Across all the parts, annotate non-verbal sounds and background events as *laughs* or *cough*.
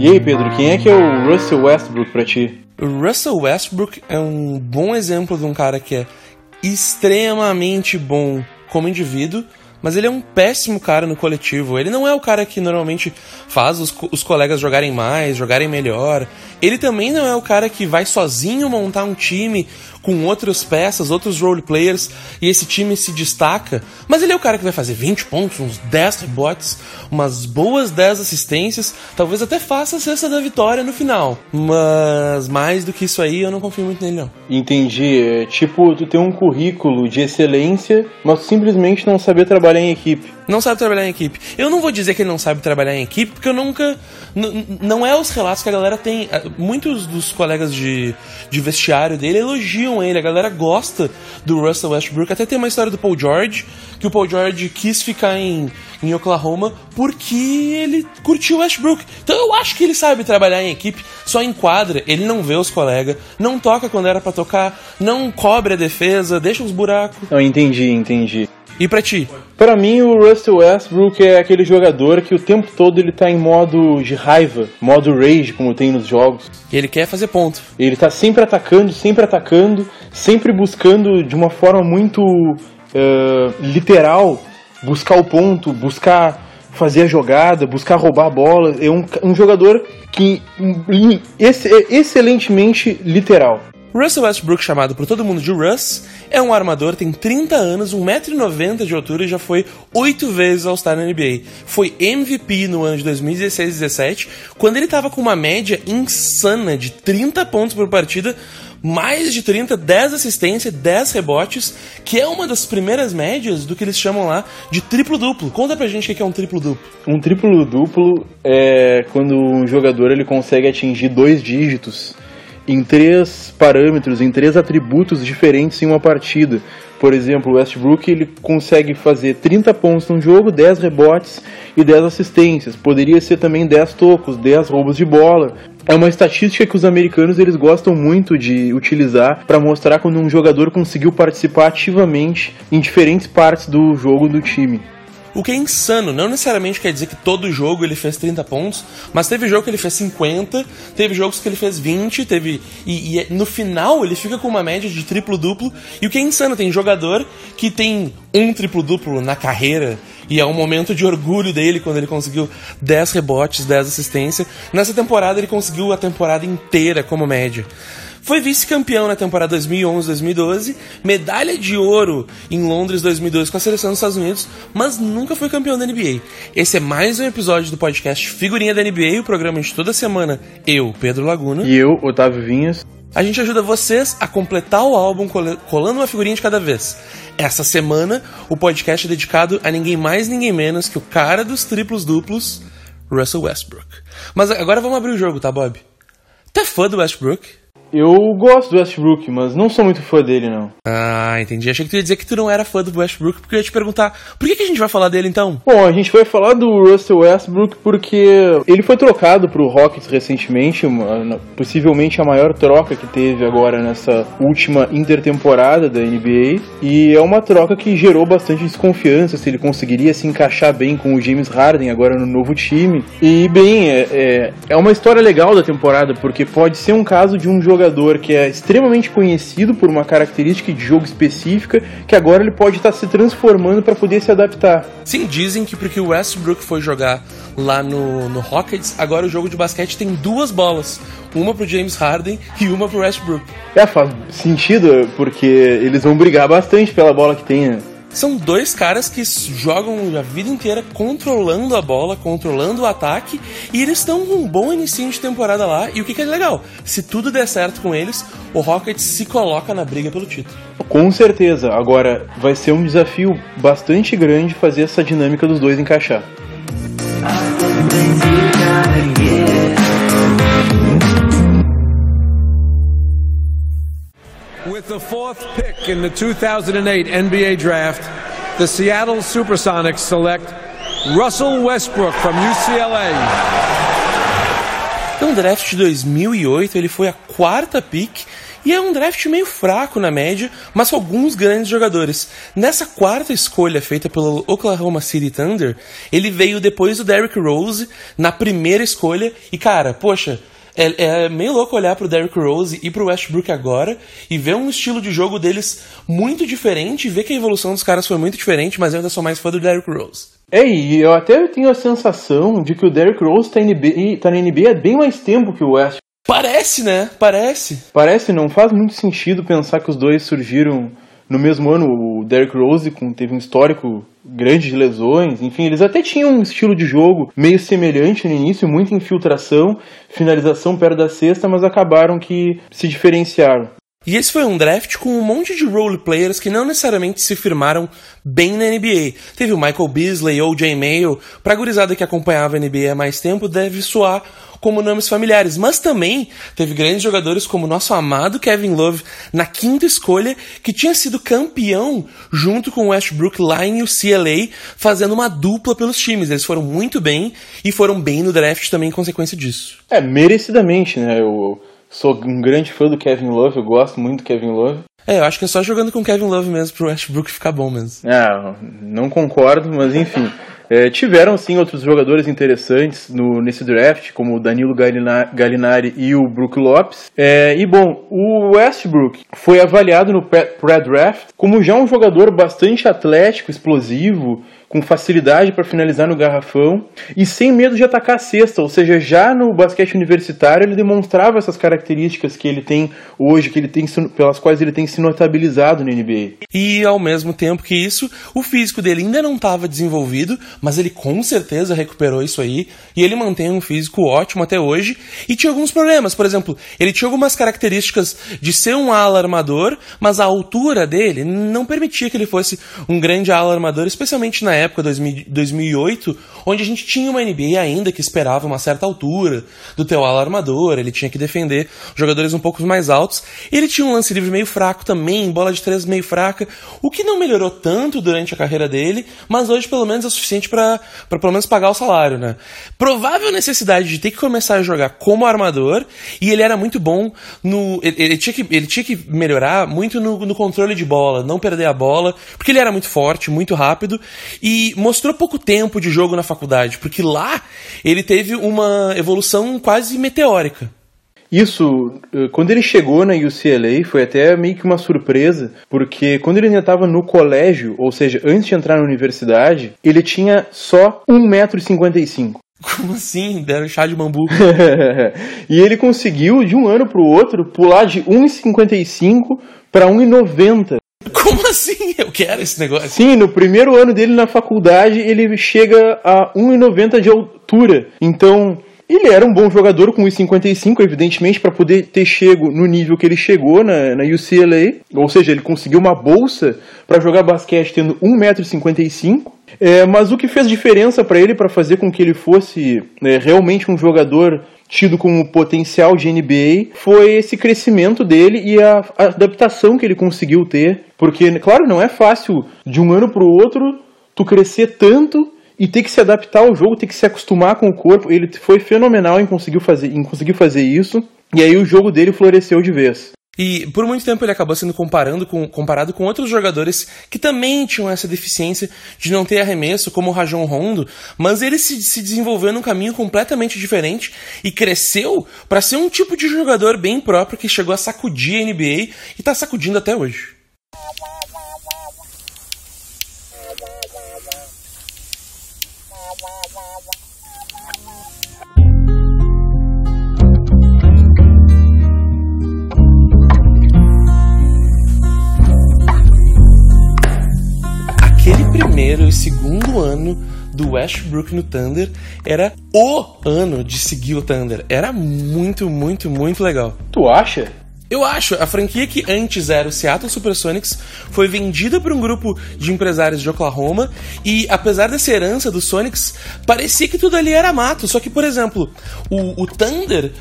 E aí, Pedro, quem é que é o Russell Westbrook pra ti? O Russell Westbrook é um bom exemplo de um cara que é extremamente bom como indivíduo, mas ele é um péssimo cara no coletivo. Ele não é o cara que normalmente faz os, os colegas jogarem mais, jogarem melhor. Ele também não é o cara que vai sozinho montar um time com outras peças, outros role players, e esse time se destaca. Mas ele é o cara que vai fazer 20 pontos, uns 10 rebotes, umas boas 10 assistências, talvez até faça a cesta da vitória no final. Mas mais do que isso aí, eu não confio muito nele, não. Entendi. É tipo, tu tem um currículo de excelência, mas simplesmente não saber trabalhar em equipe. Não sabe trabalhar em equipe. Eu não vou dizer que ele não sabe trabalhar em equipe, porque eu nunca. Não é os relatos que a galera tem. Ah, muitos dos colegas de, de vestiário dele elogiam ele, a galera gosta do Russell Westbrook. Até tem uma história do Paul George, que o Paul George quis ficar em, em Oklahoma porque ele curtiu o Westbrook. Então eu acho que ele sabe trabalhar em equipe, só enquadra, ele não vê os colegas, não toca quando era para tocar, não cobre a defesa, deixa os buracos. Eu entendi, entendi. E pra ti? Para mim, o Russell Westbrook é aquele jogador que o tempo todo ele tá em modo de raiva, modo rage, como tem nos jogos. Ele quer fazer ponto. Ele tá sempre atacando, sempre atacando, sempre buscando de uma forma muito uh, literal buscar o ponto, buscar fazer a jogada, buscar roubar a bola. É um, um jogador que é excelentemente literal. Russell Westbrook, chamado por todo mundo de Russ, é um armador, tem 30 anos, 1,90m de altura e já foi 8 vezes All-Star na NBA. Foi MVP no ano de 2016-17, quando ele estava com uma média insana de 30 pontos por partida, mais de 30, 10 assistências, 10 rebotes, que é uma das primeiras médias do que eles chamam lá de triplo-duplo. Conta pra gente o que é um triplo-duplo. Um triplo-duplo é quando um jogador ele consegue atingir dois dígitos em três parâmetros, em três atributos diferentes em uma partida. Por exemplo, o Westbrook ele consegue fazer 30 pontos no jogo, 10 rebotes e 10 assistências. Poderia ser também 10 tocos, 10 roubos de bola. É uma estatística que os americanos eles gostam muito de utilizar para mostrar quando um jogador conseguiu participar ativamente em diferentes partes do jogo do time. O que é insano, não necessariamente quer dizer que todo jogo ele fez 30 pontos, mas teve jogo que ele fez 50, teve jogos que ele fez 20, teve. E, e é, no final ele fica com uma média de triplo-duplo. E o que é insano, tem jogador que tem um triplo-duplo na carreira, e é um momento de orgulho dele quando ele conseguiu 10 rebotes, 10 assistências. Nessa temporada ele conseguiu a temporada inteira como média. Foi vice-campeão na temporada 2011-2012, medalha de ouro em Londres 2012 com a seleção dos Estados Unidos, mas nunca foi campeão da NBA. Esse é mais um episódio do podcast Figurinha da NBA, o programa de toda semana. Eu, Pedro Laguna. E eu, Otávio Vinhas. A gente ajuda vocês a completar o álbum colando uma figurinha de cada vez. Essa semana, o podcast é dedicado a ninguém mais, ninguém menos que o cara dos triplos duplos, Russell Westbrook. Mas agora vamos abrir o jogo, tá, Bob? Tá fã do Westbrook? Eu gosto do Westbrook, mas não sou muito fã dele, não. Ah, entendi. Achei que tu ia dizer que tu não era fã do Westbrook, porque eu ia te perguntar, por que, que a gente vai falar dele então? Bom, a gente vai falar do Russell Westbrook porque ele foi trocado pro Rockets recentemente, uma, possivelmente a maior troca que teve agora nessa última intertemporada da NBA, e é uma troca que gerou bastante desconfiança se ele conseguiria se encaixar bem com o James Harden agora no novo time. E, bem, é, é, é uma história legal da temporada, porque pode ser um caso de um jogador jogador que é extremamente conhecido por uma característica de jogo específica, que agora ele pode estar se transformando para poder se adaptar. Sim, dizem que porque o Westbrook foi jogar lá no, no Rockets, agora o jogo de basquete tem duas bolas. Uma pro James Harden e uma pro Westbrook. É, faz sentido, porque eles vão brigar bastante pela bola que tem, né? São dois caras que jogam a vida inteira controlando a bola, controlando o ataque, e eles estão com um bom início de temporada lá. E o que, que é legal? Se tudo der certo com eles, o Rockets se coloca na briga pelo título. Com certeza. Agora, vai ser um desafio bastante grande fazer essa dinâmica dos dois encaixar. With the fourth pick in the 2008 NBA draft, the Seattle Supersonics select Russell Westbrook from UCLA. No draft de 2008, ele foi a quarta pick E é um draft meio fraco na média, mas com alguns grandes jogadores. Nessa quarta escolha feita pelo Oklahoma City Thunder, ele veio depois do Derrick Rose na primeira escolha. E cara, poxa, é, é, meio louco olhar pro Derrick Rose e pro Westbrook agora e ver um estilo de jogo deles muito diferente e ver que a evolução dos caras foi muito diferente, mas eu ainda sou mais fã do Derrick Rose. É, e eu até tenho a sensação de que o Derrick Rose tá, NBA, tá na NBA há bem mais tempo que o West. Parece, né? Parece. Parece, não faz muito sentido pensar que os dois surgiram no mesmo ano. O Derrick Rose teve um histórico grande de lesões, enfim, eles até tinham um estilo de jogo meio semelhante no início, muita infiltração, finalização perto da cesta, mas acabaram que se diferenciaram. E esse foi um draft com um monte de role players que não necessariamente se firmaram bem na NBA. Teve o Michael Beasley ou Jay Mayo. Pra gurizada que acompanhava a NBA há mais tempo, deve soar como nomes familiares. Mas também teve grandes jogadores como o nosso amado Kevin Love na quinta escolha, que tinha sido campeão junto com o Westbrook lá em UCLA, fazendo uma dupla pelos times. Eles foram muito bem e foram bem no draft também em consequência disso. É, merecidamente, né? Eu sou um grande fã do Kevin Love, eu gosto muito do Kevin Love. É, eu acho que é só jogando com Kevin Love mesmo pro Westbrook ficar bom mesmo. É, não concordo, mas enfim. É, tiveram sim outros jogadores interessantes no, nesse draft, como o Danilo Gallinari e o Brook Lopes. É, e bom, o Westbrook foi avaliado no pré-draft como já um jogador bastante atlético, explosivo, com facilidade para finalizar no garrafão e sem medo de atacar a cesta, ou seja, já no basquete universitário ele demonstrava essas características que ele tem hoje, que ele tem pelas quais ele tem se notabilizado na NBA. E ao mesmo tempo que isso, o físico dele ainda não estava desenvolvido, mas ele com certeza recuperou isso aí. E ele mantém um físico ótimo até hoje. E tinha alguns problemas, por exemplo, ele tinha algumas características de ser um ala armador, mas a altura dele não permitia que ele fosse um grande ala armador, especialmente na época 2008, onde a gente tinha uma NBA ainda que esperava uma certa altura do teu ala armador, ele tinha que defender jogadores um pouco mais altos. Ele tinha um lance livre meio fraco também, bola de três meio fraca, o que não melhorou tanto durante a carreira dele, mas hoje pelo menos é suficiente para pelo menos pagar o salário, né? Provável necessidade de ter que começar a jogar como armador, e ele era muito bom no. Ele, ele tinha, que, ele tinha que melhorar muito no, no controle de bola, não perder a bola, porque ele era muito forte, muito rápido, e e mostrou pouco tempo de jogo na faculdade, porque lá ele teve uma evolução quase meteórica. Isso, eh, quando ele chegou na UCLA, foi até meio que uma surpresa, porque quando ele ainda estava no colégio, ou seja, antes de entrar na universidade, ele tinha só 1,55m. *laughs* Como assim? Deram chá de bambu. *laughs* e ele conseguiu, de um ano para o outro, pular de 1,55 para 1,90 como assim? Eu quero esse negócio. Sim, no primeiro ano dele na faculdade, ele chega a 1,90 de altura. Então, ele era um bom jogador com 1,55, evidentemente, para poder ter chego no nível que ele chegou na, na UCLA. Ou seja, ele conseguiu uma bolsa para jogar basquete tendo 1,55m. É, mas o que fez diferença para ele, para fazer com que ele fosse é, realmente um jogador tido como potencial de NBA foi esse crescimento dele e a adaptação que ele conseguiu ter. Porque, claro, não é fácil de um ano para o outro tu crescer tanto e ter que se adaptar ao jogo, ter que se acostumar com o corpo. Ele foi fenomenal em conseguir fazer, em conseguir fazer isso. E aí o jogo dele floresceu de vez. E por muito tempo ele acabou sendo comparando com, comparado com outros jogadores que também tinham essa deficiência de não ter arremesso, como o Rajon Rondo, mas ele se, se desenvolveu num caminho completamente diferente e cresceu para ser um tipo de jogador bem próprio que chegou a sacudir a NBA e está sacudindo até hoje. Primeiro e segundo ano do Westbrook no Thunder era o ano de seguir o Thunder. Era muito, muito, muito legal. Tu acha? Eu acho, a franquia que antes era o Seattle Supersonics foi vendida por um grupo de empresários de Oklahoma e, apesar dessa herança dos Sonics, parecia que tudo ali era mato. Só que, por exemplo, o, o Thunder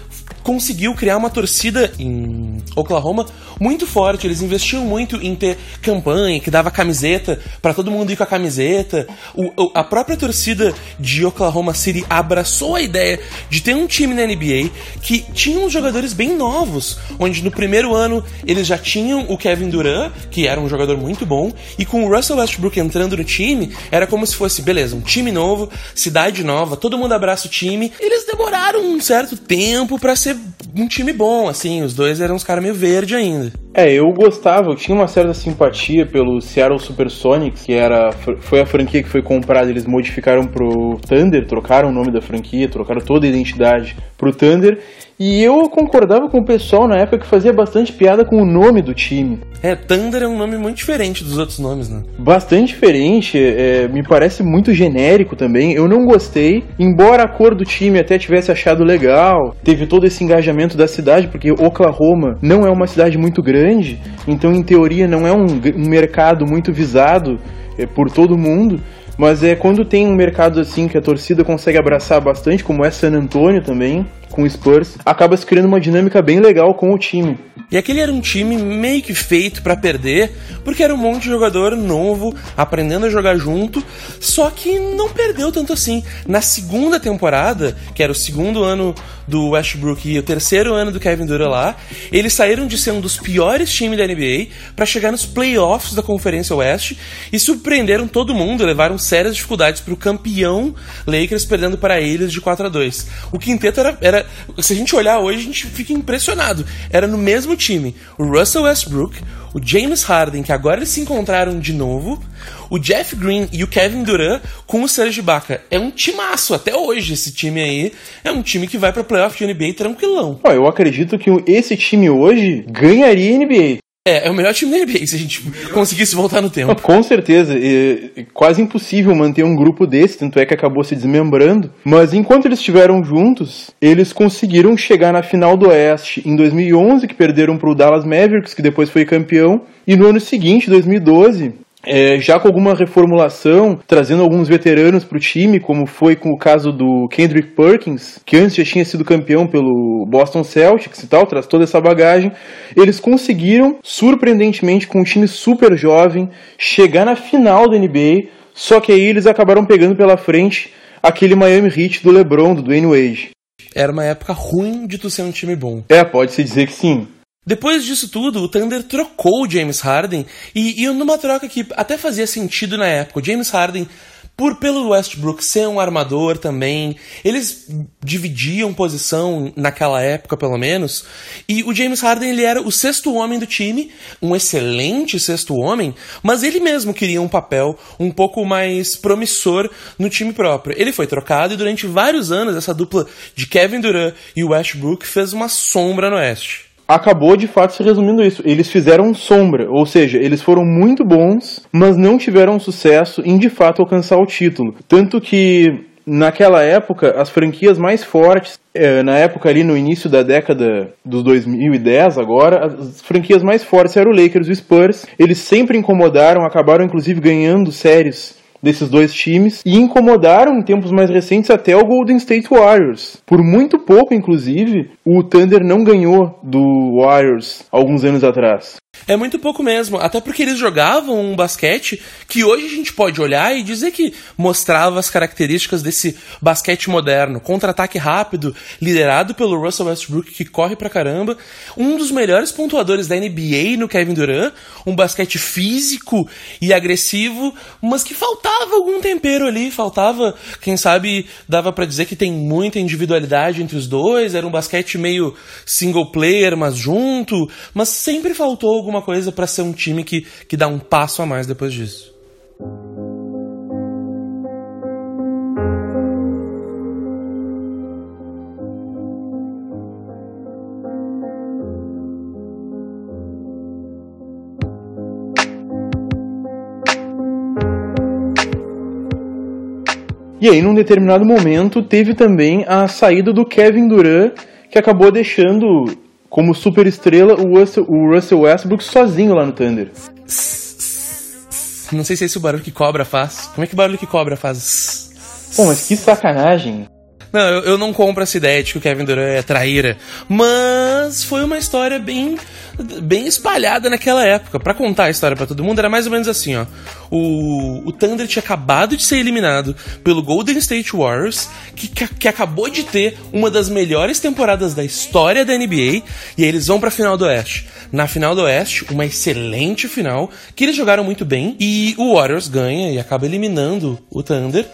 conseguiu criar uma torcida em Oklahoma muito forte. Eles investiam muito em ter campanha que dava camiseta para todo mundo ir com a camiseta. O, a própria torcida de Oklahoma City abraçou a ideia de ter um time na NBA que tinha uns jogadores bem novos, onde no primeiro ano eles já tinham o Kevin Durant, que era um jogador muito bom, e com o Russell Westbrook entrando no time, era como se fosse, beleza, um time novo, cidade nova, todo mundo abraça o time. Eles demoraram um certo tempo para ser um time bom, assim, os dois eram uns caras meio verde ainda. É, eu gostava, eu tinha uma certa simpatia pelo Seattle Supersonics, que era foi a franquia que foi comprada, eles modificaram pro Thunder, trocaram o nome da franquia, trocaram toda a identidade pro Thunder, e eu concordava com o pessoal na época que fazia bastante piada com o nome do time. É, Thunder é um nome muito diferente dos outros nomes, né? Bastante diferente, é, me parece muito genérico também. Eu não gostei, embora a cor do time até tivesse achado legal, teve todo esse engajamento da cidade, porque Oklahoma não é uma cidade muito grande, então em teoria não é um, um mercado muito visado é, por todo mundo. Mas é quando tem um mercado assim que a torcida consegue abraçar bastante, como é San Antonio também, com o Spurs, acaba se criando uma dinâmica bem legal com o time. E aquele era um time meio que feito para perder, porque era um monte de jogador novo, aprendendo a jogar junto, só que não perdeu tanto assim. Na segunda temporada, que era o segundo ano do Westbrook e o terceiro ano do Kevin Durant lá, eles saíram de ser um dos piores times da NBA para chegar nos playoffs da Conferência Oeste e surpreenderam todo mundo, levaram sérias dificuldades para o campeão Lakers perdendo para eles de 4 a 2. O quinteto era, era se a gente olhar hoje, a gente fica impressionado. Era no mesmo time o Russell Westbrook, o James Harden, que agora eles se encontraram de novo, o Jeff Green e o Kevin Durant com o Serge Ibaka. É um timaço até hoje esse time aí. É um time que vai para playoff de NBA tranquilão. eu acredito que esse time hoje ganharia NBA. É, é o melhor time da NBA se a gente conseguisse voltar no tempo. Com certeza. É quase impossível manter um grupo desse, tanto é que acabou se desmembrando. Mas enquanto eles estiveram juntos, eles conseguiram chegar na final do Oeste em 2011, que perderam para o Dallas Mavericks, que depois foi campeão. E no ano seguinte, 2012, é, já com alguma reformulação, trazendo alguns veteranos para o time, como foi com o caso do Kendrick Perkins, que antes já tinha sido campeão pelo Boston Celtics e tal, traz toda essa bagagem, eles conseguiram, surpreendentemente, com um time super jovem, chegar na final da NBA, só que aí eles acabaram pegando pela frente aquele Miami Heat do LeBron, do Dwayne Wade. Era uma época ruim de tu ser um time bom. É, pode-se dizer que sim. Depois disso tudo, o Thunder trocou o James Harden e, e numa troca que até fazia sentido na época. O James Harden por pelo Westbrook ser um armador também, eles dividiam posição naquela época, pelo menos. E o James Harden ele era o sexto homem do time, um excelente sexto homem, mas ele mesmo queria um papel um pouco mais promissor no time próprio. Ele foi trocado e durante vários anos essa dupla de Kevin Durant e Westbrook fez uma sombra no Oeste acabou de fato se resumindo isso. Eles fizeram sombra, ou seja, eles foram muito bons, mas não tiveram sucesso em de fato alcançar o título. Tanto que naquela época, as franquias mais fortes, é, na época ali no início da década dos 2010 agora, as franquias mais fortes eram o Lakers e o Spurs. Eles sempre incomodaram, acabaram inclusive ganhando séries desses dois times e incomodaram em tempos mais recentes até o Golden State Warriors. Por muito pouco, inclusive, o Thunder não ganhou do Warriors alguns anos atrás. É muito pouco mesmo, até porque eles jogavam um basquete que hoje a gente pode olhar e dizer que mostrava as características desse basquete moderno, contra-ataque rápido, liderado pelo Russell Westbrook que corre pra caramba, um dos melhores pontuadores da NBA no Kevin Durant, um basquete físico e agressivo, mas que faltava algum tempero ali, faltava, quem sabe, dava para dizer que tem muita individualidade entre os dois, era um basquete meio single player, mas junto, mas sempre faltou alguma coisa para ser um time que, que dá um passo a mais depois disso. E aí, num determinado momento, teve também a saída do Kevin Durant, que acabou deixando como super estrela o Russell, o Russell Westbrook sozinho lá no Thunder. Não sei se é esse o barulho que cobra faz. Como é que o barulho que cobra faz? Pô, mas que sacanagem. Não, eu, eu, não compro essa ideia de que o Kevin Durant é traíra. Mas foi uma história bem, bem espalhada naquela época. Para contar a história para todo mundo, era mais ou menos assim, ó. O, o Thunder tinha acabado de ser eliminado pelo Golden State Warriors, que, que, que acabou de ter uma das melhores temporadas da história da NBA, e aí eles vão pra final do Oeste. Na final do Oeste, uma excelente final, que eles jogaram muito bem, e o Warriors ganha e acaba eliminando o Thunder.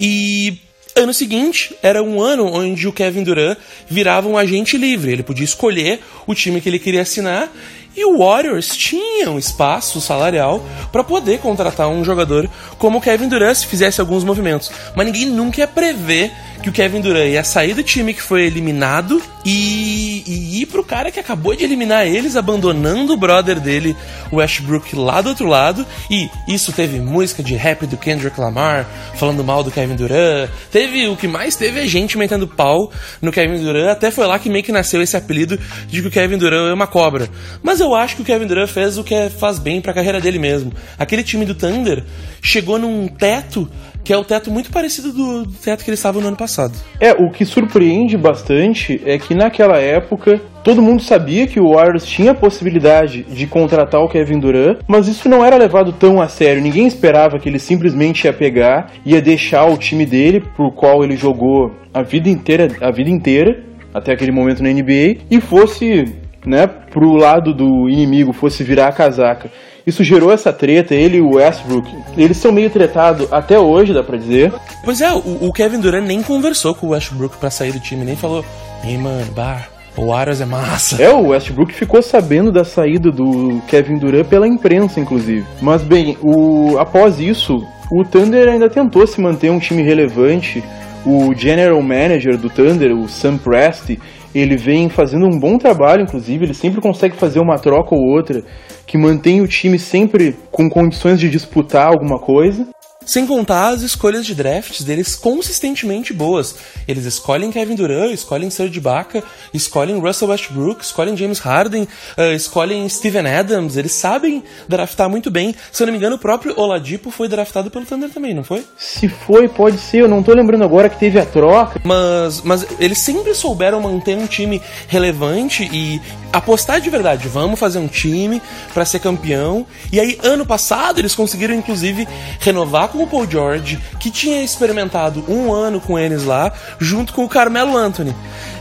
E Ano seguinte era um ano onde o Kevin Durant virava um agente livre. Ele podia escolher o time que ele queria assinar e o Warriors tinha um espaço salarial para poder contratar um jogador como o Kevin Durant se fizesse alguns movimentos. Mas ninguém nunca ia prever que o Kevin Durant ia sair do time que foi eliminado e, e ir pro cara que acabou de eliminar eles, abandonando o brother dele, o Westbrook, lá do outro lado. E isso teve música de rap do Kendrick Lamar, falando mal do Kevin Durant. Teve o que mais teve é gente metendo pau no Kevin Durant. Até foi lá que meio que nasceu esse apelido de que o Kevin Durant é uma cobra. Mas eu acho que o Kevin Durant fez o que é, faz bem para a carreira dele mesmo. Aquele time do Thunder chegou num teto que é o teto muito parecido do teto que eles estavam no ano passado. É, o que surpreende bastante é que naquela época todo mundo sabia que o Warriors tinha a possibilidade de contratar o Kevin Durant, mas isso não era levado tão a sério. Ninguém esperava que ele simplesmente ia pegar, ia deixar o time dele, por qual ele jogou a vida inteira, a vida inteira até aquele momento na NBA, e fosse né, pro lado do inimigo, fosse virar a casaca. Isso gerou essa treta, ele e o Westbrook. Eles são meio tretados até hoje, dá pra dizer. Pois é, o, o Kevin Durant nem conversou com o Westbrook para sair do time, nem falou, ei mano, bar, o Warriors é massa. É, o Westbrook ficou sabendo da saída do Kevin Durant pela imprensa, inclusive. Mas bem, o, após isso, o Thunder ainda tentou se manter um time relevante. O general manager do Thunder, o Sam Presti, ele vem fazendo um bom trabalho, inclusive, ele sempre consegue fazer uma troca ou outra que mantém o time sempre com condições de disputar alguma coisa. Sem contar as escolhas de drafts deles consistentemente boas. Eles escolhem Kevin Durant, escolhem Serge Ibaka, escolhem Russell Westbrook, escolhem James Harden, uh, escolhem Steven Adams. Eles sabem draftar muito bem. Se eu não me engano, o próprio Oladipo foi draftado pelo Thunder também, não foi? Se foi, pode ser. Eu não tô lembrando agora que teve a troca. Mas, mas eles sempre souberam manter um time relevante e apostar de verdade. Vamos fazer um time para ser campeão. E aí, ano passado, eles conseguiram, inclusive, renovar com o Paul George, que tinha experimentado um ano com eles lá, junto com o Carmelo Anthony.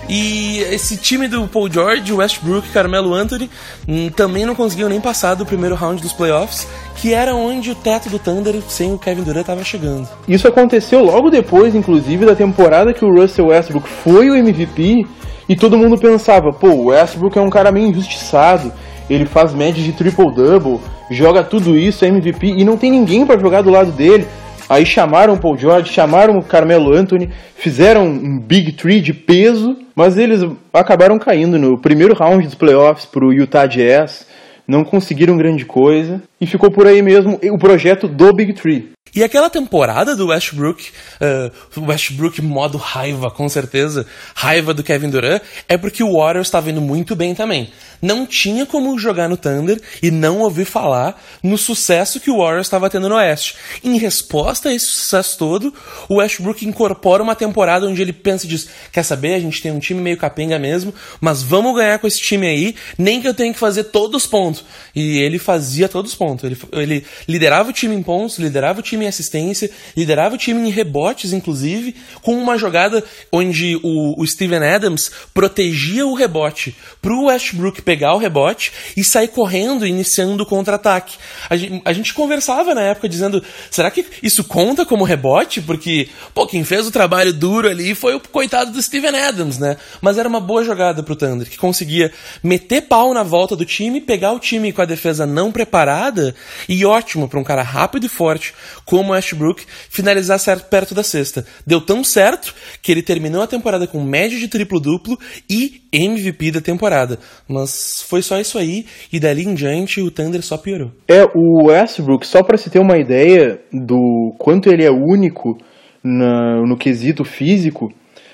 E esse time do Paul George, Westbrook Carmelo Anthony hum, também não conseguiu nem passar do primeiro round dos playoffs, que era onde o teto do Thunder sem o Kevin Durant estava chegando. Isso aconteceu logo depois, inclusive, da temporada que o Russell Westbrook foi o MVP e todo mundo pensava, pô, o Westbrook é um cara meio injustiçado, ele faz média de triple-double, joga tudo isso, é MVP, e não tem ninguém para jogar do lado dele. Aí chamaram o Paul George, chamaram o Carmelo Anthony, fizeram um Big Three de peso, mas eles acabaram caindo no primeiro round dos playoffs pro Utah Jazz, não conseguiram grande coisa, e ficou por aí mesmo o projeto do Big Three. E aquela temporada do Westbrook, uh, Westbrook modo raiva, com certeza, raiva do Kevin Durant, é porque o Warriors estava indo muito bem também não tinha como jogar no Thunder e não ouvir falar no sucesso que o Warriors estava tendo no Oeste. Em resposta a esse sucesso todo, o Westbrook incorpora uma temporada onde ele pensa e diz: quer saber, a gente tem um time meio capenga mesmo, mas vamos ganhar com esse time aí, nem que eu tenha que fazer todos os pontos. E ele fazia todos os pontos. Ele, ele liderava o time em pontos, liderava o time em assistência, liderava o time em rebotes, inclusive, com uma jogada onde o, o Steven Adams protegia o rebote pro Westbrook pegar o rebote e sair correndo, iniciando o contra-ataque. A a gente conversava na época dizendo: será que isso conta como rebote? Porque, pô, quem fez o trabalho duro ali foi o coitado do Steven Adams, né? Mas era uma boa jogada pro Thunder, que conseguia meter pau na volta do time, pegar o time com a defesa não preparada e ótimo para um cara rápido e forte como Ashbrook finalizar certo perto da cesta. Deu tão certo que ele terminou a temporada com média de triplo-duplo e MVP da temporada. Mas foi só isso aí, e dali em diante o Thunder só piorou. É, o Westbrook, só para se ter uma ideia do quanto ele é único na, no quesito físico,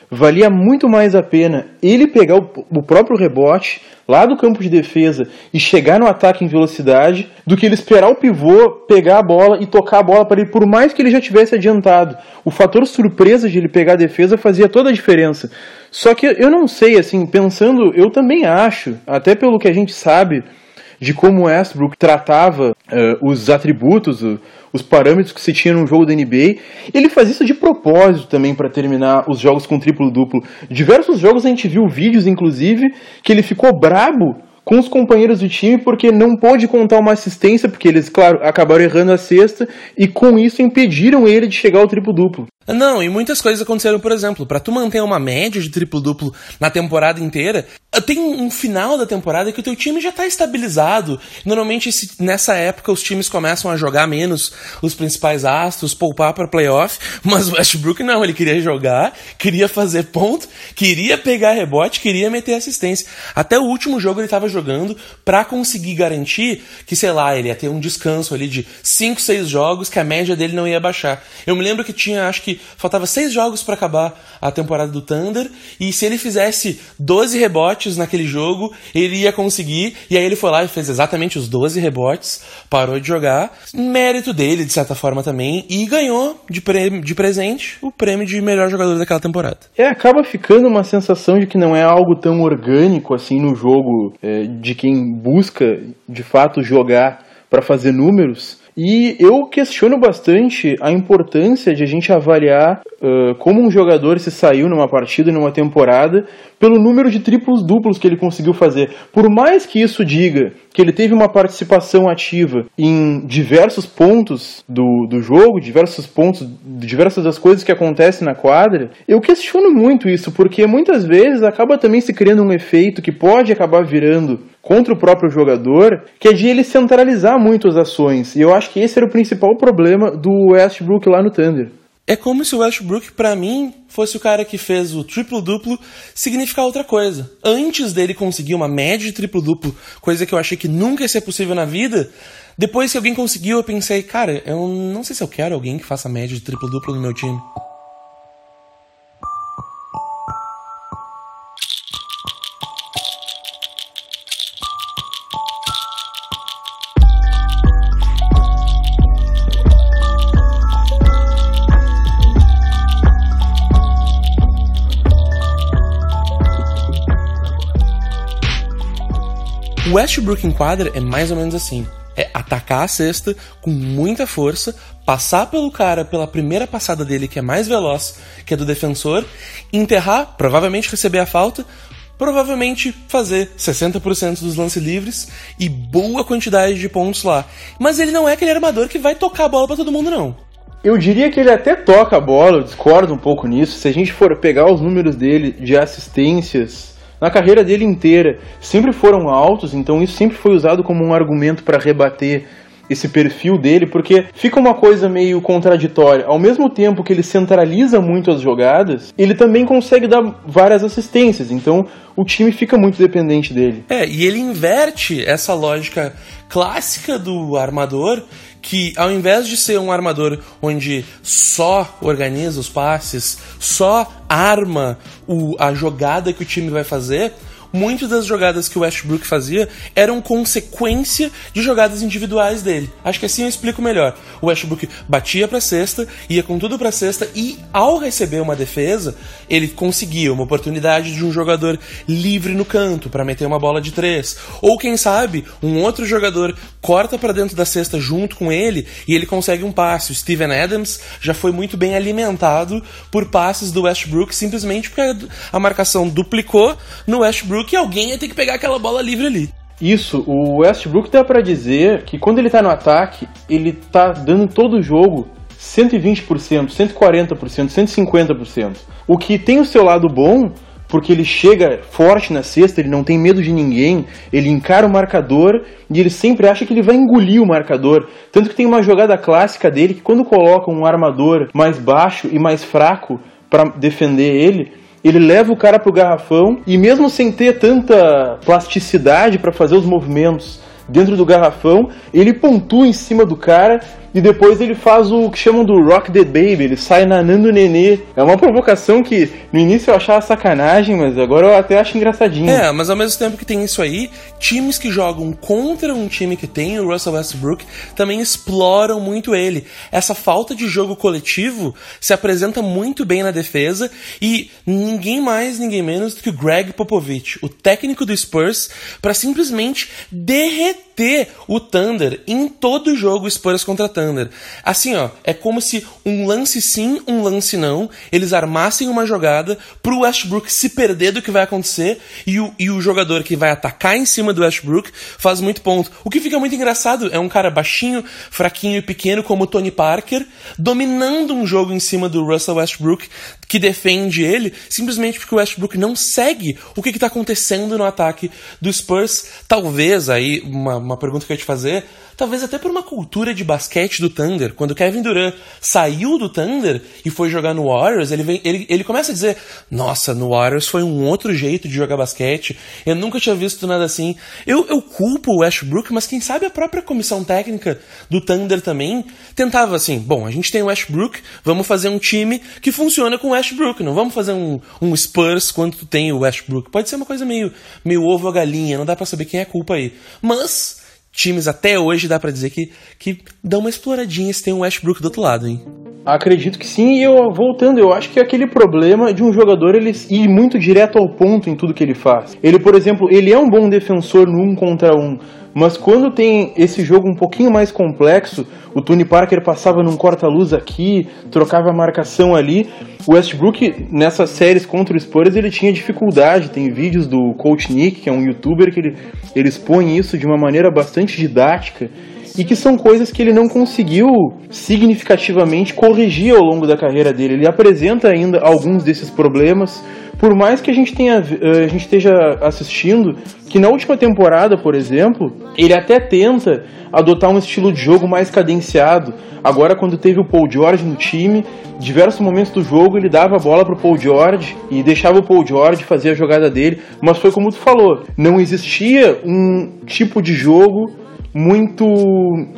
valia muito mais a pena ele pegar o, próprio rebote lá do campo de defesa e chegar no ataque em velocidade do que ele esperar o pivô pegar a bola e tocar a bola para ele, por mais que ele já tivesse adiantado. O fator surpresa de ele pegar a defesa fazia toda a diferença. Só que eu não sei, assim, pensando, eu também acho, até pelo que a gente sabe de como Westbrook tratava uh, os atributos, os parâmetros que se tinha num jogo da NBA. Ele faz isso de propósito também para terminar os jogos com triplo-duplo. Diversos jogos a gente viu vídeos, inclusive, que ele ficou brabo com os companheiros do time porque não pôde contar uma assistência, porque eles, claro, acabaram errando a sexta e com isso impediram ele de chegar ao triplo-duplo. Não, e muitas coisas aconteceram, por exemplo, para tu manter uma média de triplo-duplo na temporada inteira, tem um final da temporada que o teu time já está estabilizado. Normalmente nessa época os times começam a jogar menos os principais astros, poupar para playoff, *laughs* mas o Westbrook não, ele queria jogar, queria fazer ponto, queria pegar rebote, queria meter assistência. Até o último jogo ele estava jogando para conseguir garantir que, sei lá, ele ia ter um descanso ali de 5, 6 jogos que a média dele não ia baixar. Eu me lembro que tinha, acho que faltava seis jogos para acabar a temporada do Thunder, e se ele fizesse 12 rebotes naquele jogo, ele ia conseguir, e aí ele foi lá e fez exatamente os 12 rebotes, parou de jogar, mérito dele, de certa forma também, e ganhou de, de presente o prêmio de melhor jogador daquela temporada. É, acaba ficando uma sensação de que não é algo tão orgânico assim no jogo é, de quem busca de fato jogar para fazer números, e eu questiono bastante a importância de a gente avaliar uh, como um jogador se saiu numa partida, numa temporada, pelo número de triplos duplos que ele conseguiu fazer. Por mais que isso diga que ele teve uma participação ativa em diversos pontos do, do jogo, diversos pontos, diversas das coisas que acontecem na quadra, eu questiono muito isso, porque muitas vezes acaba também se criando um efeito que pode acabar virando contra o próprio jogador, que é de ele centralizar muito as ações. E eu acho que esse era o principal problema do Westbrook lá no Thunder. É como se o Westbrook, para mim, fosse o cara que fez o triplo-duplo significar outra coisa. Antes dele conseguir uma média de triplo-duplo, coisa que eu achei que nunca ia ser possível na vida, depois que alguém conseguiu, eu pensei, cara, eu não sei se eu quero alguém que faça média de triplo-duplo no meu time. O Westbrook em quadra é mais ou menos assim. É atacar a cesta com muita força, passar pelo cara pela primeira passada dele, que é mais veloz, que é do defensor, enterrar, provavelmente receber a falta, provavelmente fazer 60% dos lances livres e boa quantidade de pontos lá. Mas ele não é aquele armador que vai tocar a bola para todo mundo, não. Eu diria que ele até toca a bola, eu discordo um pouco nisso. Se a gente for pegar os números dele de assistências na carreira dele inteira sempre foram altos, então isso sempre foi usado como um argumento para rebater esse perfil dele, porque fica uma coisa meio contraditória. Ao mesmo tempo que ele centraliza muito as jogadas, ele também consegue dar várias assistências, então o time fica muito dependente dele. É, e ele inverte essa lógica clássica do armador que ao invés de ser um armador onde só organiza os passes, só arma o, a jogada que o time vai fazer, muitas das jogadas que o Westbrook fazia eram consequência de jogadas individuais dele. Acho que assim eu explico melhor. O Westbrook batia para cesta, ia com tudo para cesta e ao receber uma defesa, ele conseguia uma oportunidade de um jogador livre no canto para meter uma bola de três, ou quem sabe, um outro jogador corta para dentro da cesta junto com ele e ele consegue um passe. O Steven Adams já foi muito bem alimentado por passes do Westbrook simplesmente porque a marcação duplicou no Westbrook Westbrook e alguém ia ter que pegar aquela bola livre ali. Isso, o Westbrook dá para dizer que quando ele tá no ataque, ele tá dando todo o jogo 120%, 140%, 150%. O que tem o seu lado bom, porque ele chega forte na cesta, ele não tem medo de ninguém, ele encara o marcador e ele sempre acha que ele vai engolir o marcador. Tanto que tem uma jogada clássica dele que quando coloca um armador mais baixo e mais fraco para defender ele, ele leva o cara pro garrafão e mesmo sem ter tanta plasticidade para fazer os movimentos dentro do garrafão, ele pontua em cima do cara e depois ele faz o que chamam do Rock the Baby, ele sai nanando nenê. É uma provocação que no início eu achava sacanagem, mas agora eu até acho engraçadinho. É, mas ao mesmo tempo que tem isso aí, times que jogam contra um time que tem o Russell Westbrook também exploram muito ele. Essa falta de jogo coletivo se apresenta muito bem na defesa e ninguém mais, ninguém menos do que o Greg Popovich, o técnico do Spurs, para simplesmente derreter o Thunder em todo jogo Spurs contra Thunder. Assim, ó, é como se um lance sim, um lance não, eles armassem uma jogada pro Westbrook se perder do que vai acontecer e o, e o jogador que vai atacar em cima do Westbrook faz muito ponto. O que fica muito engraçado é um cara baixinho, fraquinho e pequeno como o Tony Parker, dominando um jogo em cima do Russell Westbrook, que defende ele, simplesmente porque o Westbrook não segue o que está acontecendo no ataque do Spurs. Talvez, aí, uma, uma pergunta que eu ia te fazer, talvez até por uma cultura de basquete do Thunder. Quando Kevin Durant saiu do Thunder e foi jogar no Warriors, ele, vem, ele, ele começa a dizer: Nossa, no Warriors foi um outro jeito de jogar basquete, eu nunca tinha visto nada assim. Eu, eu culpo o Westbrook, mas quem sabe a própria comissão técnica do Thunder também tentava assim: Bom, a gente tem o Westbrook, vamos fazer um time que funciona com o Westbrook, não vamos fazer um, um Spurs quando tu tem o Westbrook. Pode ser uma coisa meio, meio ovo ou galinha, não dá para saber quem é a culpa aí. Mas times até hoje dá para dizer que, que dão uma exploradinha se tem o Westbrook do outro lado, hein? Acredito que sim, e eu voltando, eu acho que é aquele problema de um jogador ele ir muito direto ao ponto em tudo que ele faz. Ele, por exemplo, ele é um bom defensor no um contra um, mas quando tem esse jogo um pouquinho mais complexo, o Tony Parker passava num corta-luz aqui, trocava a marcação ali. O Westbrook, nessas séries contra o Spurs, ele tinha dificuldade. Tem vídeos do Coach Nick, que é um youtuber, que ele, ele expõe isso de uma maneira bastante didática e que são coisas que ele não conseguiu significativamente corrigir ao longo da carreira dele. Ele apresenta ainda alguns desses problemas, por mais que a gente tenha eh, a gente esteja assistindo que na última temporada, por exemplo, ele até tenta adotar um estilo de jogo mais cadenciado. Agora, quando teve o Paul George no time, diversos momentos do jogo ele dava a bola pro Paul George e deixava o Paul George fazer a jogada dele, mas foi como tu falou, não existia um tipo de jogo muito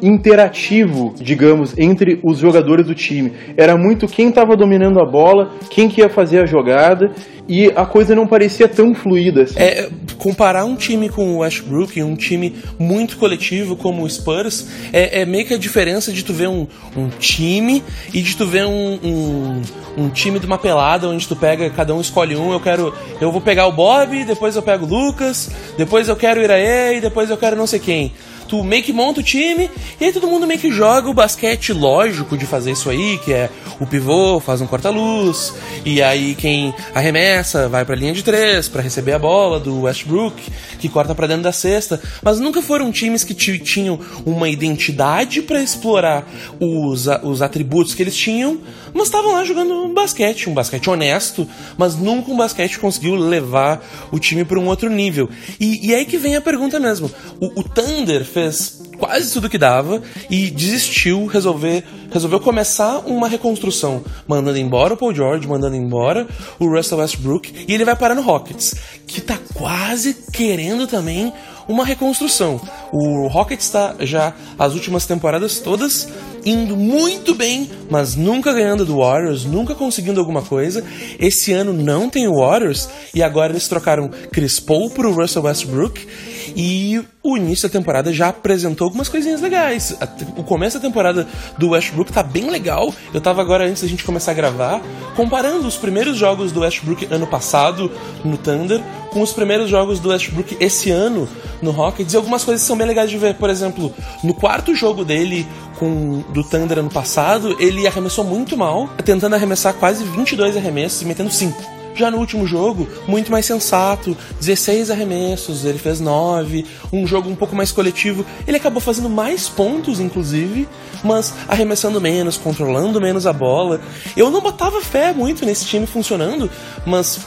interativo, digamos, entre os jogadores do time. Era muito quem estava dominando a bola, quem que ia fazer a jogada e a coisa não parecia tão fluida. Assim. É, comparar um time com o Westbrook, um time muito coletivo como o Spurs, é, é meio que a diferença de tu ver um, um time e de tu ver um, um, um, time de uma pelada onde tu pega, cada um escolhe um, eu quero. Eu vou pegar o Bob, depois eu pego o Lucas, depois eu quero o Iraê e depois eu quero não sei quem tu meio que monta o time e aí todo mundo meio que joga o basquete lógico de fazer isso aí, que é o pivô faz um corta-luz, e aí quem arremessa vai pra linha de três para receber a bola do Westbrook, que corta para dentro da cesta. Mas nunca foram times que tinham uma identidade para explorar os, os atributos que eles tinham, mas estavam lá jogando um basquete, um basquete honesto, mas nunca um basquete conseguiu levar o time para um outro nível. E, e aí que vem a pergunta mesmo. O, o Thunder fez quase tudo que dava e desistiu, resolver, resolveu começar uma reconstrução, mandando embora o Paul George, mandando embora o Russell Westbrook, e ele vai parar no Rockets, que tá quase querendo também uma reconstrução. O Rockets está já as últimas temporadas todas indo muito bem, mas nunca ganhando do Warriors, nunca conseguindo alguma coisa. Esse ano não tem o Warriors e agora eles trocaram Chris Paul pro Russell Westbrook e o início da temporada já apresentou algumas coisinhas legais. O começo da temporada do Westbrook tá bem legal. Eu tava agora, antes da gente começar a gravar, comparando os primeiros jogos do Westbrook ano passado no Thunder com os primeiros jogos do Westbrook esse ano no Rockets. E algumas coisas são bem legais de ver. Por exemplo, no quarto jogo dele com do Thunder ano passado, ele arremessou muito mal, tentando arremessar quase 22 arremessos e metendo 5. Já no último jogo, muito mais sensato, 16 arremessos, ele fez 9, um jogo um pouco mais coletivo. Ele acabou fazendo mais pontos, inclusive, mas arremessando menos, controlando menos a bola. Eu não botava fé muito nesse time funcionando, mas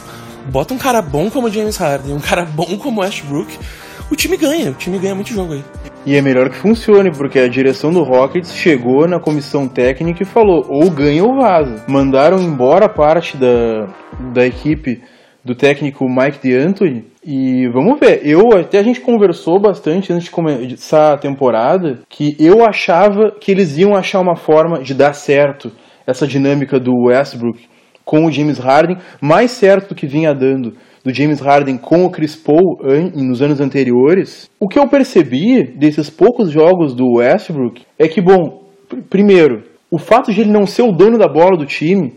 bota um cara bom como James Harden, um cara bom como Westbrook, o time ganha, o time ganha muito jogo aí. E é melhor que funcione, porque a direção do Rockets chegou na comissão técnica e falou: ou ganha ou vaza. Mandaram embora parte da, da equipe do técnico Mike D'Antoni. E vamos ver, eu até a gente conversou bastante antes de começar a temporada que eu achava que eles iam achar uma forma de dar certo essa dinâmica do Westbrook com o James Harden, mais certo do que vinha dando do James Harden com o Chris Paul nos anos anteriores. O que eu percebi desses poucos jogos do Westbrook é que, bom, primeiro, o fato de ele não ser o dono da bola do time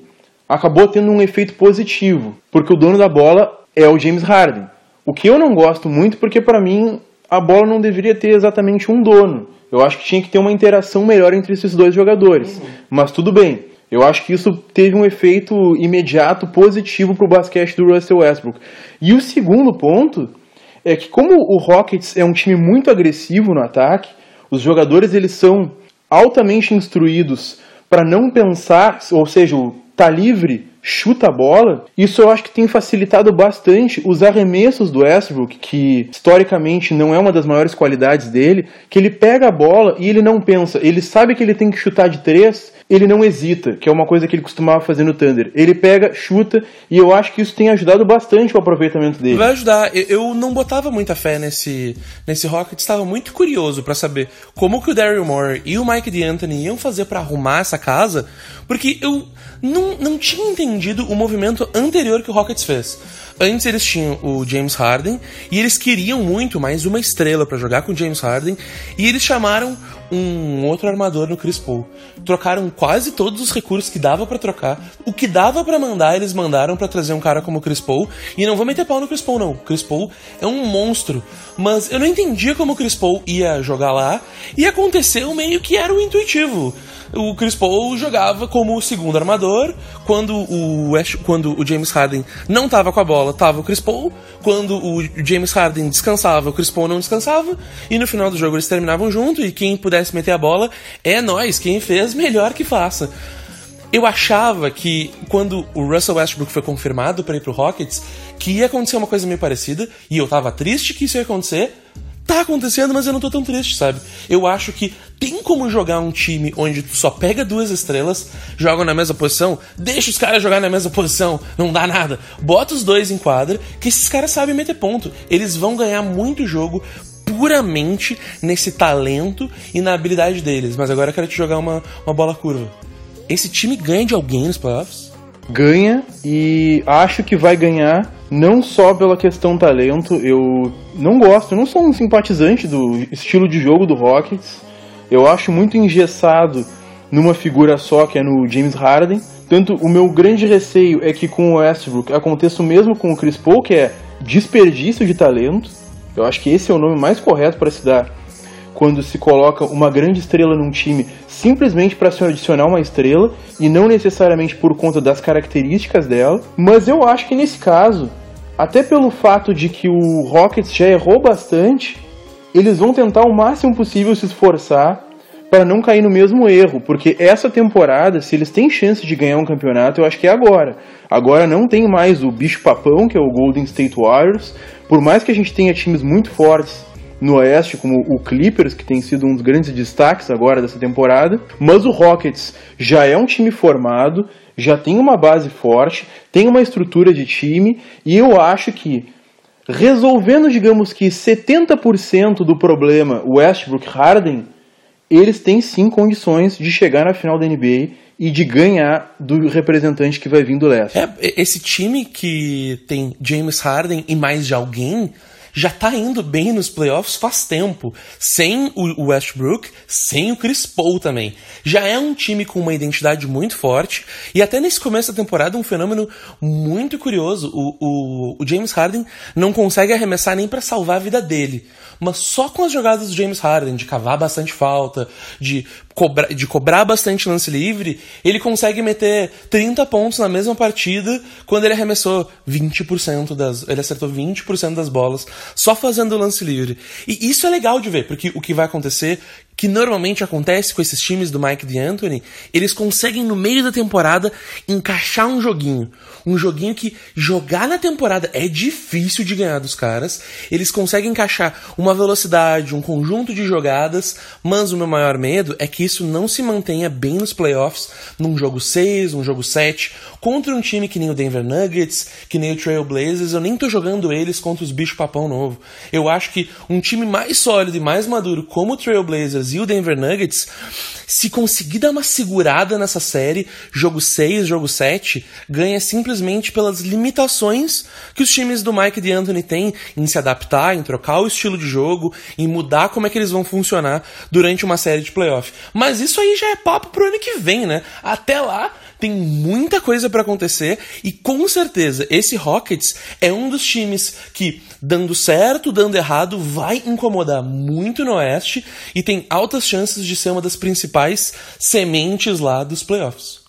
acabou tendo um efeito positivo, porque o dono da bola é o James Harden. O que eu não gosto muito, porque para mim a bola não deveria ter exatamente um dono. Eu acho que tinha que ter uma interação melhor entre esses dois jogadores. Uhum. Mas tudo bem. Eu acho que isso teve um efeito imediato positivo para o basquete do Russell Westbrook. E o segundo ponto é que como o Rockets é um time muito agressivo no ataque, os jogadores eles são altamente instruídos para não pensar, ou seja, tá livre, chuta a bola, isso eu acho que tem facilitado bastante os arremessos do Westbrook, que historicamente não é uma das maiores qualidades dele, que ele pega a bola e ele não pensa, ele sabe que ele tem que chutar de três, ele não hesita, que é uma coisa que ele costumava fazer no Thunder. Ele pega, chuta, e eu acho que isso tem ajudado bastante o aproveitamento dele. Vai ajudar. Eu não botava muita fé nesse, nesse Rocket, estava muito curioso para saber como que o Daryl Moore e o Mike D'Antoni iam fazer para arrumar essa casa, porque eu não, não tinha entendido o movimento anterior que o Rockets fez. Antes eles tinham o James Harden e eles queriam muito mais uma estrela para jogar com o James Harden e eles chamaram um outro armador no Chris Paul. Trocaram quase todos os recursos que dava para trocar. O que dava para mandar, eles mandaram para trazer um cara como o Chris Paul. E não vou meter pau no Chris Paul, não. Chris Paul é um monstro. Mas eu não entendia como o Chris Paul ia jogar lá. E aconteceu meio que era o intuitivo o Chris Paul jogava como segundo armador. Quando o, West, quando o James Harden não tava com a bola, tava o Chris Paul. Quando o James Harden descansava, o Chris Paul não descansava. E no final do jogo eles terminavam junto. E quem pudesse meter a bola é nós. Quem fez, melhor que faça. Eu achava que quando o Russell Westbrook foi confirmado para ir pro Rockets, que ia acontecer uma coisa meio parecida, e eu tava triste que isso ia acontecer, tá acontecendo, mas eu não tô tão triste, sabe? Eu acho que tem como jogar um time onde tu só pega duas estrelas, jogam na mesma posição, deixa os caras jogar na mesma posição, não dá nada. Bota os dois em quadra, que esses caras sabem meter ponto. Eles vão ganhar muito jogo puramente nesse talento e na habilidade deles. Mas agora eu quero te jogar uma, uma bola curva. Esse time ganha de alguém nos playoffs? Ganha e acho que vai ganhar não só pela questão talento, eu não gosto, eu não sou um simpatizante do estilo de jogo do Rockets. Eu acho muito engessado numa figura só, que é no James Harden. Tanto o meu grande receio é que com o Westbrook aconteça o mesmo com o Chris Paul, que é desperdício de talento. Eu acho que esse é o nome mais correto para se dar quando se coloca uma grande estrela num time simplesmente para se adicionar uma estrela e não necessariamente por conta das características dela. Mas eu acho que nesse caso, até pelo fato de que o Rockets já errou bastante, eles vão tentar o máximo possível se esforçar para não cair no mesmo erro, porque essa temporada, se eles têm chance de ganhar um campeonato, eu acho que é agora. Agora não tem mais o bicho papão, que é o Golden State Warriors, por mais que a gente tenha times muito fortes no Oeste, como o Clippers, que tem sido um dos grandes destaques agora dessa temporada. Mas o Rockets já é um time formado, já tem uma base forte, tem uma estrutura de time, e eu acho que resolvendo, digamos que 70% do problema Westbrook Harden, eles têm sim condições de chegar na final da NBA e de ganhar do representante que vai vir do leste. É, esse time que tem James Harden e mais de alguém já tá indo bem nos playoffs faz tempo. Sem o Westbrook, sem o Chris Paul também. Já é um time com uma identidade muito forte. E até nesse começo da temporada, um fenômeno muito curioso. O, o, o James Harden não consegue arremessar nem para salvar a vida dele mas só com as jogadas do James Harden, de cavar bastante falta, de, cobra, de cobrar bastante lance livre, ele consegue meter 30 pontos na mesma partida quando ele arremessou 20% das. Ele acertou 20% das bolas só fazendo lance livre. E isso é legal de ver, porque o que vai acontecer que normalmente acontece com esses times do Mike D'Antoni, eles conseguem no meio da temporada encaixar um joguinho. Um joguinho que jogar na temporada é difícil de ganhar dos caras. Eles conseguem encaixar uma velocidade, um conjunto de jogadas, mas o meu maior medo é que isso não se mantenha bem nos playoffs, num jogo 6, um jogo 7, contra um time que nem o Denver Nuggets, que nem o Trail Blazers. Eu nem tô jogando eles contra os bichos papão novo. Eu acho que um time mais sólido e mais maduro como o Trail Blazers e o Denver Nuggets, se conseguir dar uma segurada nessa série, jogo 6, jogo 7, ganha simplesmente pelas limitações que os times do Mike D'Antoni têm em se adaptar, em trocar o estilo de jogo, em mudar como é que eles vão funcionar durante uma série de playoff. Mas isso aí já é papo pro ano que vem, né? Até lá, tem muita coisa para acontecer e com certeza esse Rockets é um dos times que, dando certo, dando errado, vai incomodar muito no Oeste e tem altas chances de ser uma das principais sementes lá dos playoffs.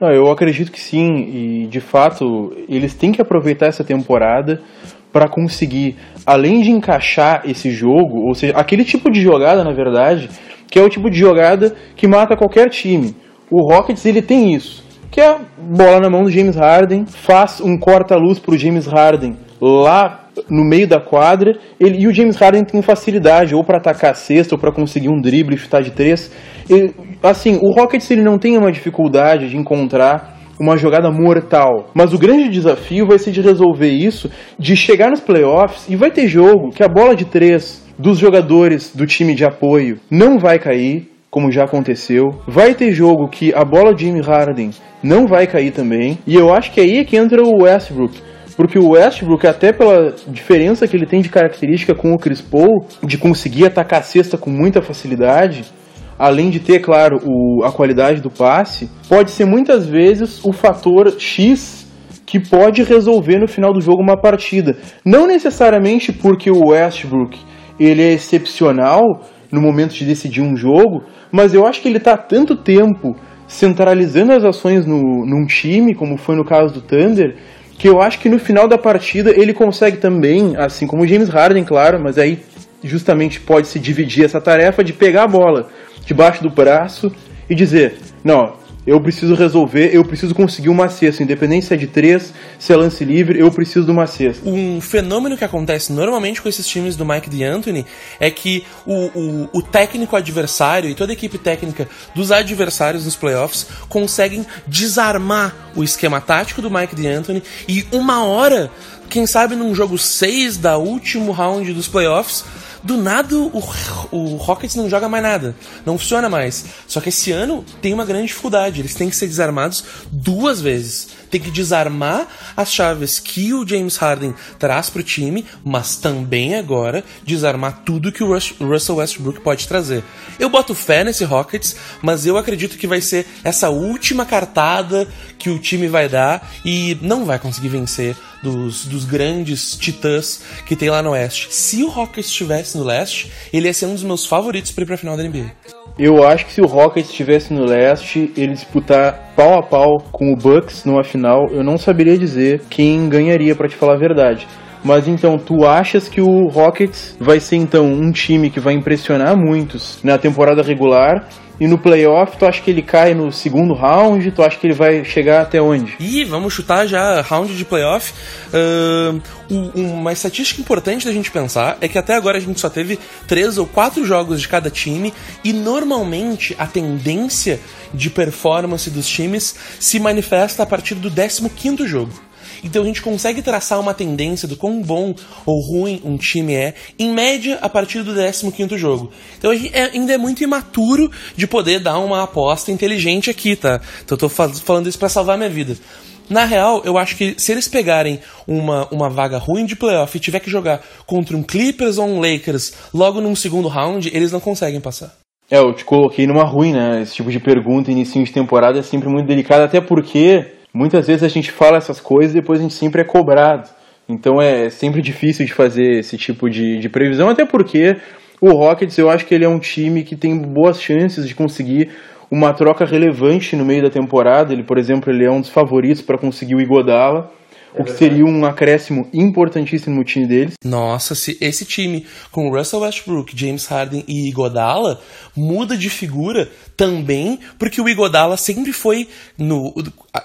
Não, eu acredito que sim, e de fato eles têm que aproveitar essa temporada para conseguir, além de encaixar esse jogo, ou seja, aquele tipo de jogada, na verdade, que é o tipo de jogada que mata qualquer time. O Rockets ele tem isso que é bola na mão do James Harden, faz um corta-luz pro James Harden lá no meio da quadra, ele, e o James Harden tem facilidade ou para atacar a cesta ou para conseguir um drible e chutar de três. Ele, assim, o Rockets ele não tem uma dificuldade de encontrar uma jogada mortal. Mas o grande desafio vai ser de resolver isso, de chegar nos playoffs e vai ter jogo que a bola de três dos jogadores do time de apoio não vai cair, como já aconteceu. Vai ter jogo que a bola de Jimmy Harden não vai cair também. E eu acho que é aí que entra o Westbrook. Porque o Westbrook, até pela diferença que ele tem de característica com o Chris Paul, de conseguir atacar a cesta com muita facilidade, além de ter, claro, o, a qualidade do passe, pode ser muitas vezes o fator X que pode resolver no final do jogo uma partida. Não necessariamente porque o Westbrook ele é excepcional no momento de decidir um jogo, mas eu acho que ele está tanto tempo centralizando as ações no, num time, como foi no caso do Thunder, que eu acho que no final da partida ele consegue também, assim como o James Harden, claro, mas aí justamente pode se dividir essa tarefa de pegar a bola debaixo do braço e dizer: não, eu preciso resolver, eu preciso conseguir uma cesta, independente se é de três, se é lance livre, eu preciso de uma cesta. Um fenômeno que acontece normalmente com esses times do Mike D'Antoni é que o, o, o, técnico adversário e toda a equipe técnica dos adversários nos playoffs conseguem desarmar o esquema tático do Mike D'Antoni e uma hora, quem sabe num jogo 6 da último round dos playoffs, do nada o, o Rockets não joga mais nada. Não funciona mais. Só que esse ano tem uma grande dificuldade. Eles têm que ser desarmados duas vezes tem que desarmar as chaves que o James Harden traz para o time, mas também agora desarmar tudo que o Russell Westbrook pode trazer. Eu boto fé nesse Rockets, mas eu acredito que vai ser essa última cartada que o time vai dar e não vai conseguir vencer dos, dos grandes titãs que tem lá no Oeste. Se o Rockets estivesse no Leste, ele ia ser um dos meus favoritos para ir final da NBA. Eu acho que se o Rockets estivesse no leste, ele disputar pau a pau com o Bucks numa final, eu não saberia dizer quem ganharia, para te falar a verdade. Mas então, tu achas que o Rockets vai ser então um time que vai impressionar muitos na temporada regular e no playoff, tu acha que ele cai no segundo round? Tu acha que ele vai chegar até onde? Ih, vamos chutar já round de playoff. Uh, uma estatística importante da gente pensar é que até agora a gente só teve três ou quatro jogos de cada time e normalmente a tendência de performance dos times se manifesta a partir do 15 quinto jogo. Então a gente consegue traçar uma tendência do quão bom ou ruim um time é, em média, a partir do 15 jogo. Então é, ainda é muito imaturo de poder dar uma aposta inteligente aqui, tá? Então eu tô falando isso para salvar minha vida. Na real, eu acho que se eles pegarem uma, uma vaga ruim de playoff e tiver que jogar contra um Clippers ou um Lakers logo num segundo round, eles não conseguem passar. É, eu te coloquei numa ruim, né? Esse tipo de pergunta, início de temporada, é sempre muito delicado, até porque muitas vezes a gente fala essas coisas e depois a gente sempre é cobrado. Então é sempre difícil de fazer esse tipo de, de previsão, até porque o Rockets eu acho que ele é um time que tem boas chances de conseguir uma troca relevante no meio da temporada. Ele, por exemplo, ele é um dos favoritos para conseguir o Igodala. o que seria um acréscimo importantíssimo no time deles. Nossa, se esse time com Russell Westbrook, James Harden e Igodala muda de figura também, porque o Igodala sempre foi no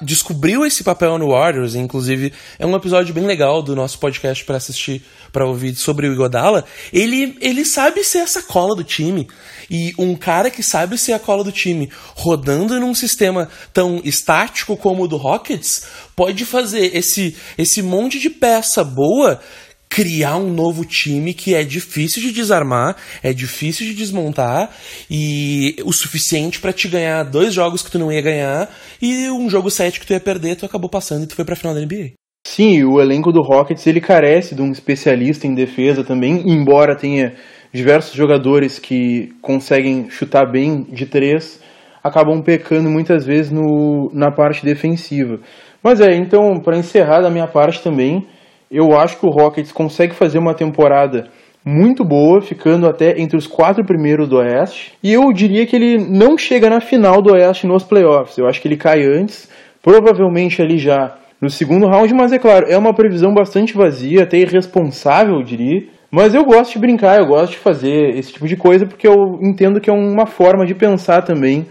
descobriu esse papel no Warriors, inclusive é um episódio bem legal do nosso podcast para assistir, para ouvir sobre o Igodala. Ele ele sabe ser essa cola do time. E um cara que sabe ser a cola do time, rodando num sistema tão estático como o do Rockets, pode fazer esse, esse monte de peça boa criar um novo time que é difícil de desarmar, é difícil de desmontar e o suficiente para te ganhar dois jogos que tu não ia ganhar e um jogo sete que tu ia perder, tu acabou passando e tu foi para final da NBA. Sim, o elenco do Rockets ele carece de um especialista em defesa também, embora tenha diversos jogadores que conseguem chutar bem de três acabam pecando muitas vezes no, na parte defensiva. Mas é, então, para encerrar da minha parte também, eu acho que o Rockets consegue fazer uma temporada muito boa, ficando até entre os quatro primeiros do Oeste. E eu diria que ele não chega na final do Oeste nos playoffs. Eu acho que ele cai antes, provavelmente ali já no segundo round, mas é claro, é uma previsão bastante vazia, até irresponsável, eu diria. Mas eu gosto de brincar, eu gosto de fazer esse tipo de coisa porque eu entendo que é uma forma de pensar também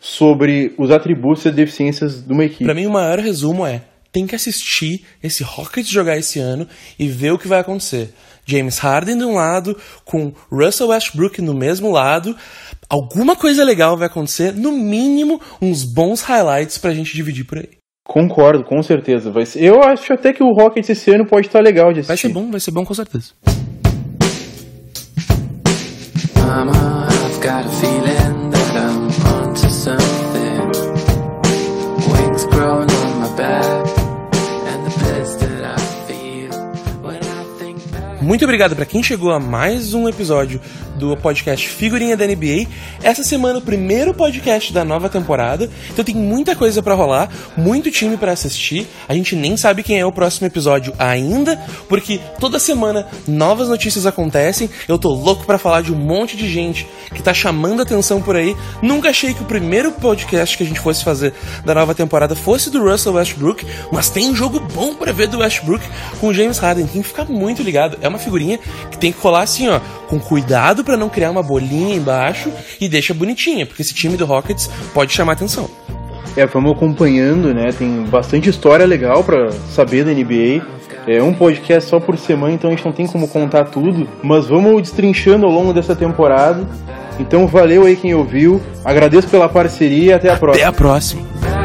sobre os atributos e deficiências de uma equipe. Para mim, o maior resumo é: tem que assistir esse Rockets jogar esse ano e ver o que vai acontecer. James Harden de um lado, com Russell Westbrook no mesmo lado. Alguma coisa legal vai acontecer, no mínimo uns bons highlights pra gente dividir por aí. Concordo, com certeza. Vai ser... Eu acho até que o Rockets esse ano pode estar legal de assistir. Vai ser bom, vai ser bom com certeza. Mama, I've got a feeling Muito obrigado para quem chegou a mais um episódio do podcast Figurinha da NBA. Essa semana o primeiro podcast da nova temporada, então tem muita coisa para rolar, muito time para assistir. A gente nem sabe quem é o próximo episódio ainda, porque toda semana novas notícias acontecem. Eu tô louco para falar de um monte de gente que tá chamando atenção por aí. Nunca achei que o primeiro podcast que a gente fosse fazer da nova temporada fosse do Russell Westbrook, mas tem um jogo bom para ver do Westbrook com o James Harden. Tem que ficar muito ligado. É uma figurinha que tem que colar assim, ó, com cuidado para não criar uma bolinha embaixo e deixa bonitinha, porque esse time do Rockets pode chamar atenção. É, vamos acompanhando, né? Tem bastante história legal para saber da NBA. É um podcast só por semana, então a gente não tem como contar tudo, mas vamos destrinchando ao longo dessa temporada. Então valeu aí quem ouviu, agradeço pela parceria e até a próxima. Até a próxima.